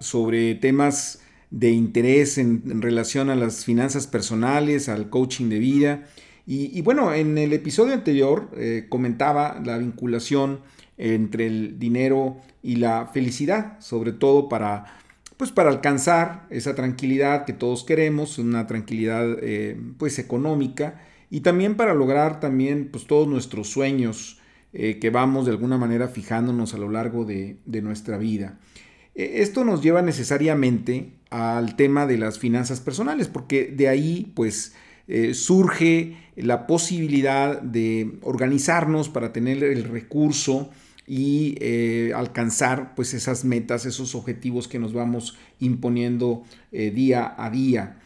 sobre temas de interés en, relación a las finanzas personales, al coaching de vida. Y, bueno, en el episodio anterior eh, comentaba la vinculación entre el dinero y la felicidad, sobre todo para, pues para alcanzar esa tranquilidad que todos queremos, una tranquilidad eh, pues económica y también para lograr también pues todos nuestros sueños eh, que vamos de alguna manera fijándonos a lo largo de, de nuestra vida. E, esto nos lleva necesariamente al tema de las finanzas personales, porque de ahí pues eh, surge la posibilidad de organizarnos para tener el recurso y eh, alcanzar pues esas metas, esos objetivos que nos vamos imponiendo eh, día a día.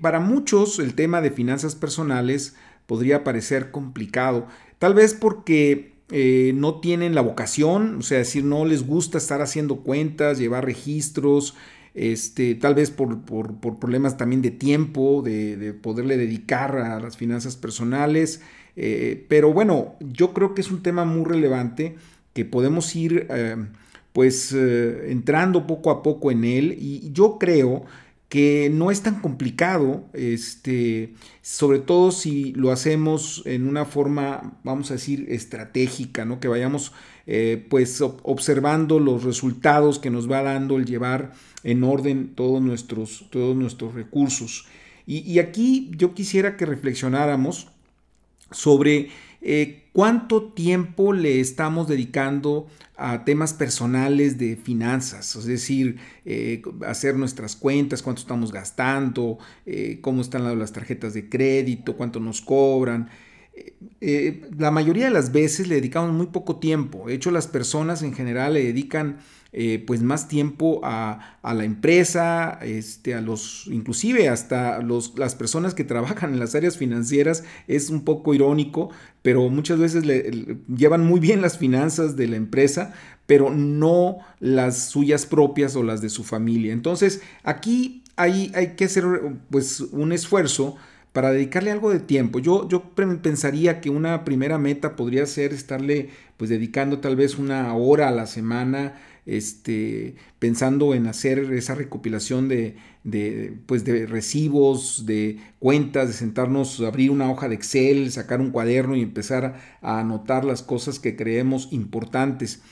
para muchos el tema de finanzas personales podría parecer complicado, tal vez porque eh, no tienen la vocación, o sea, decir, no les gusta estar haciendo cuentas, llevar registros, este, tal vez por, problemas también de tiempo, de, poderle dedicar a las finanzas personales. Eh, pero bueno, yo creo que es un tema muy relevante que podemos ir eh, pues entrando poco a poco en él y yo creo que no es tan complicado, este, sobre todo si lo hacemos en una forma, vamos a decir, estratégica, ¿no? que vayamos eh, pues observando los resultados que nos va dando el llevar en orden todos nuestros, todos nuestros recursos. Y, aquí yo quisiera que reflexionáramos sobre eh, cuánto tiempo le estamos dedicando a temas personales de finanzas, es decir, eh, hacer nuestras cuentas, cuánto estamos gastando, eh, cómo están las tarjetas de crédito, cuánto nos cobran. La mayoría de las veces le dedicamos muy poco tiempo. De hecho, las personas en general le dedican eh, pues más tiempo a, la empresa, este, a los, inclusive hasta los, las personas que trabajan en las áreas financieras, es un poco irónico, pero muchas veces le, llevan muy bien las finanzas de la empresa, pero no las suyas propias o las de su familia. Entonces, aquí hay, hay que hacer pues un esfuerzo para dedicarle algo de tiempo. Yo, yo pensaría que una primera meta podría ser estarle pues dedicando tal vez una hora a la semana, este, pensando en hacer esa recopilación de, de, pues de recibos, de cuentas, de sentarnos, abrir una hoja de Excel, sacar un cuaderno y empezar a anotar las cosas que creemos importantes.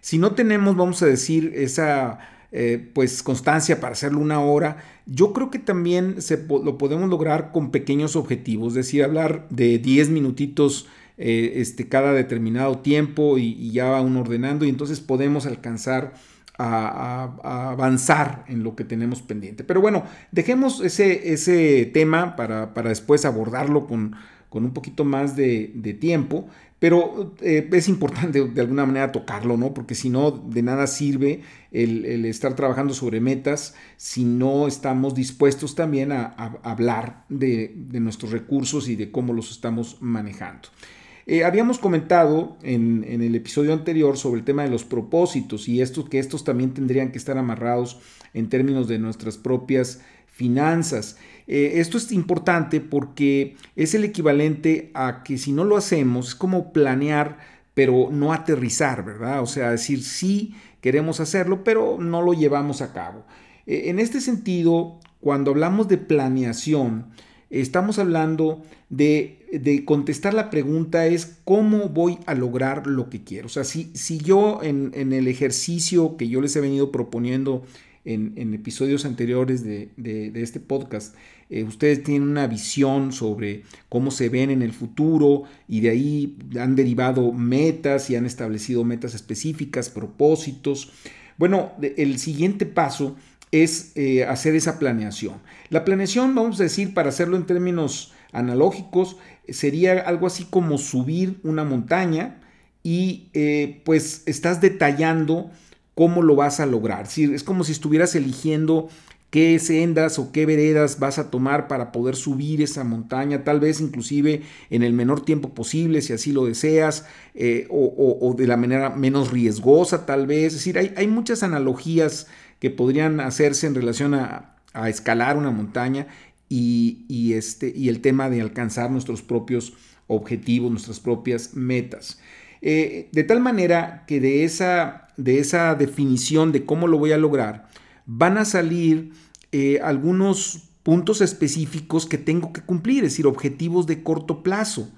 Si no tenemos, vamos a decir, esa eh, pues constancia para hacerlo una hora, yo creo que también se, lo podemos lograr con pequeños objetivos, es decir, hablar de 10 minutitos eh, este, cada determinado tiempo y, ya va uno ordenando y entonces podemos alcanzar a, avanzar en lo que tenemos pendiente. Pero bueno, dejemos ese, ese tema para, para después abordarlo con, con un poquito más de, de tiempo pero eh, es importante de alguna manera tocarlo, ¿no? Porque si no, de nada sirve el, estar trabajando sobre metas si no estamos dispuestos también a, hablar de, nuestros recursos y de cómo los estamos manejando. Eh, habíamos comentado en, el episodio anterior sobre el tema de los propósitos y estos, que estos también tendrían que estar amarrados en términos de nuestras propias finanzas. Eh, esto es importante porque es el equivalente a que si no lo hacemos, es como planear, pero no aterrizar, ¿verdad? O sea, decir sí queremos hacerlo, pero no lo llevamos a cabo. Eh, en este sentido, cuando hablamos de planeación, estamos hablando de, contestar la pregunta es cómo voy a lograr lo que quiero. O sea, si, si yo en, en el ejercicio que yo les he venido proponiendo en, episodios anteriores de, este podcast, eh, ustedes tienen una visión sobre cómo se ven en el futuro y de ahí han derivado metas y han establecido metas específicas, propósitos. Bueno, el siguiente paso es eh, hacer esa planeación. La planeación, vamos a decir, para hacerlo en términos analógicos, sería algo así como subir una montaña y eh, pues estás detallando cómo lo vas a lograr. Es como si estuvieras eligiendo qué sendas o qué veredas vas a tomar para poder subir esa montaña, tal vez inclusive en el menor tiempo posible, si así lo deseas, eh, o, de la manera menos riesgosa, tal vez. Es decir, hay, muchas analogías que podrían hacerse en relación a, escalar una montaña y, este, y el tema de alcanzar nuestros propios objetivos, nuestras propias metas. Eh, de tal manera que de esa, de esa definición de cómo lo voy a lograr, van a salir eh, algunos puntos específicos que tengo que cumplir, es decir, objetivos de corto plazo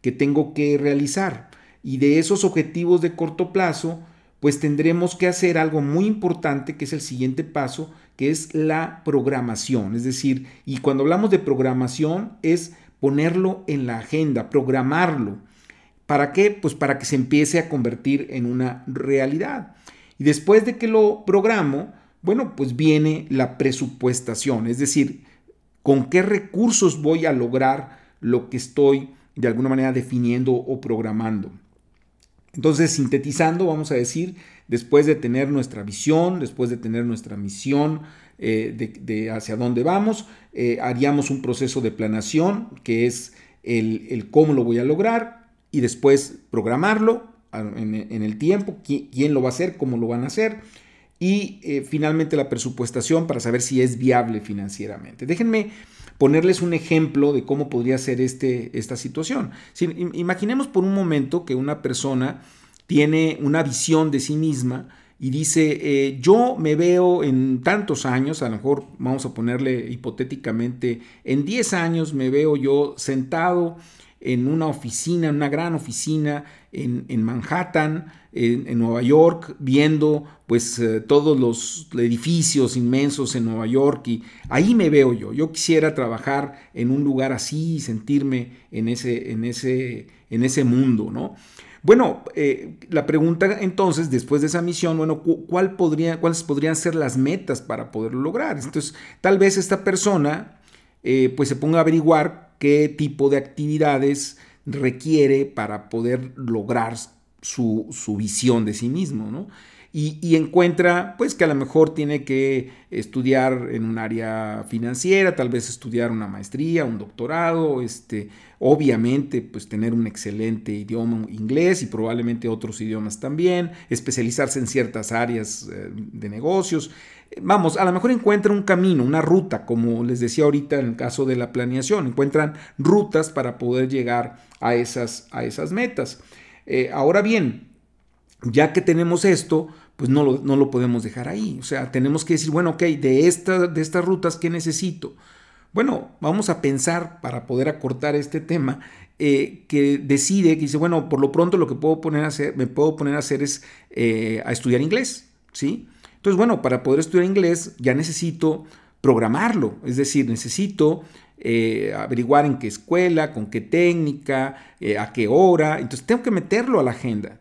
que tengo que realizar. Y de esos objetivos de corto plazo, pues tendremos que hacer algo muy importante, que es el siguiente paso, que es la programación. Es decir, y cuando hablamos de programación es ponerlo en la agenda, programarlo. ¿Para qué? Pues para que se empiece a convertir en una realidad. Y después de que lo programo, bueno, pues viene la presupuestación, es decir, con qué recursos voy a lograr lo que estoy de alguna manera definiendo o programando. Entonces, sintetizando, vamos a decir, después de tener nuestra visión, después de tener nuestra misión eh, de, hacia dónde vamos, eh, haríamos un proceso de planeación, que es el, cómo lo voy a lograr, y después programarlo en, en el tiempo, quién lo va a hacer, cómo lo van a hacer, y eh, finalmente la presupuestación para saber si es viable financieramente. Déjenme ponerles un ejemplo de cómo podría ser este, esta situación. imaginemos por un momento que una persona tiene una visión de sí misma y dice, eh, yo me veo en tantos años, a lo mejor vamos a ponerle hipotéticamente, en 10 años me veo yo sentado en una oficina, en una gran oficina en, Manhattan, en, Nueva York, viendo pues eh, todos los edificios inmensos en Nueva York y ahí me veo yo. Yo quisiera trabajar en un lugar así y sentirme en ese, en ese, en ese mundo, ¿no? Bueno, eh, la pregunta entonces, después de esa misión, bueno, ¿cuál podría, ¿cuáles podrían ser las metas para poderlo lograr? Entonces, tal vez esta persona eh, pues se ponga a averiguar qué tipo de actividades requiere para poder lograr su, visión de sí mismo, ¿no? Y, encuentra pues que a lo mejor tiene que estudiar en un área financiera, tal vez estudiar una maestría, un doctorado, este, obviamente pues tener un excelente idioma inglés y probablemente otros idiomas también, especializarse en ciertas áreas eh, de negocios, vamos, a lo mejor encuentran un camino, una ruta, como les decía ahorita en el caso de la planeación, encuentran rutas para poder llegar a esas, a esas metas. Eh, ahora bien, ya que tenemos esto, pues no lo, no lo, podemos dejar ahí. O sea, tenemos que decir, bueno, ok, de, esta, de estas rutas, ¿qué necesito? Bueno, vamos a pensar para poder acortar este tema, eh, que decide, que dice, bueno, por lo pronto lo que puedo poner a hacer, me puedo poner a hacer es eh, a estudiar inglés, ¿sí? Entonces, bueno, para poder estudiar inglés ya necesito programarlo, es decir, necesito eh, averiguar en qué escuela, con qué técnica, eh, a qué hora, entonces tengo que meterlo a la agenda.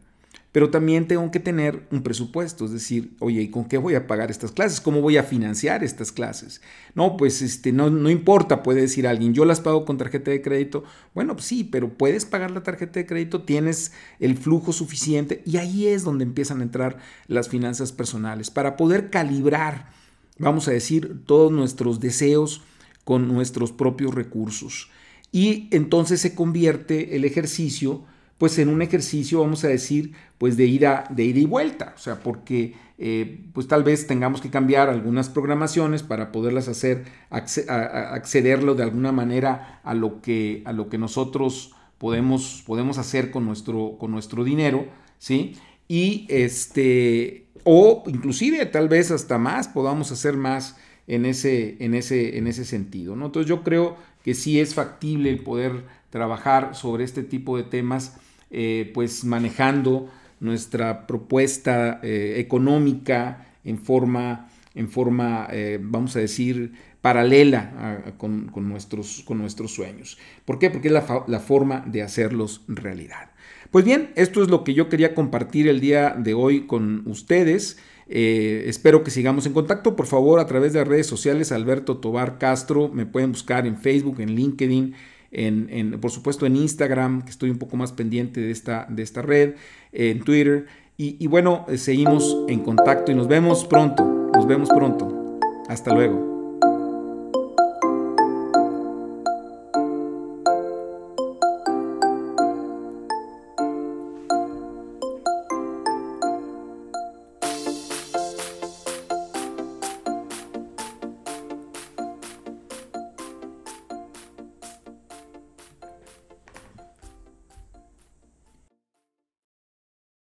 Pero también tengo que tener un presupuesto, es decir, oye, ¿y con qué voy a pagar estas clases? ¿Cómo voy a financiar estas clases? No, pues este, no, no importa, puede decir alguien, yo las pago con tarjeta de crédito. Bueno, pues sí, pero puedes pagar la tarjeta de crédito, tienes el flujo suficiente y ahí es donde empiezan a entrar las finanzas personales para poder calibrar, vamos a decir, todos nuestros deseos con nuestros propios recursos. Y entonces se convierte el ejercicio pues en un ejercicio, vamos a decir, pues de ida, de ida y vuelta, o sea, porque eh, pues tal vez tengamos que cambiar algunas programaciones para poderlas hacer, accederlo de alguna manera a lo que, a lo que nosotros podemos, podemos hacer con nuestro, con nuestro dinero, ¿sí? Y este, o inclusive tal vez hasta más, podamos hacer más en ese, en ese, en ese sentido, ¿no? Entonces yo creo que sí es factible el poder trabajar sobre este tipo de temas eh, pues manejando nuestra propuesta eh, económica en forma, en forma eh, vamos a decir, paralela con, nuestros, con nuestros sueños. ¿Por qué? Porque es la, forma de hacerlos realidad. Pues bien, esto es lo que yo quería compartir el día de hoy con ustedes. espero que sigamos en contacto. Por favor, a través de las redes sociales, Alberto Tobar Castro, me pueden buscar en Facebook, en LinkedIn, en, por supuesto en Instagram, que estoy un poco más pendiente de esta, de esta red, en Twitter. Y, y bueno, seguimos en contacto y nos vemos pronto. Nos vemos pronto. Hasta luego.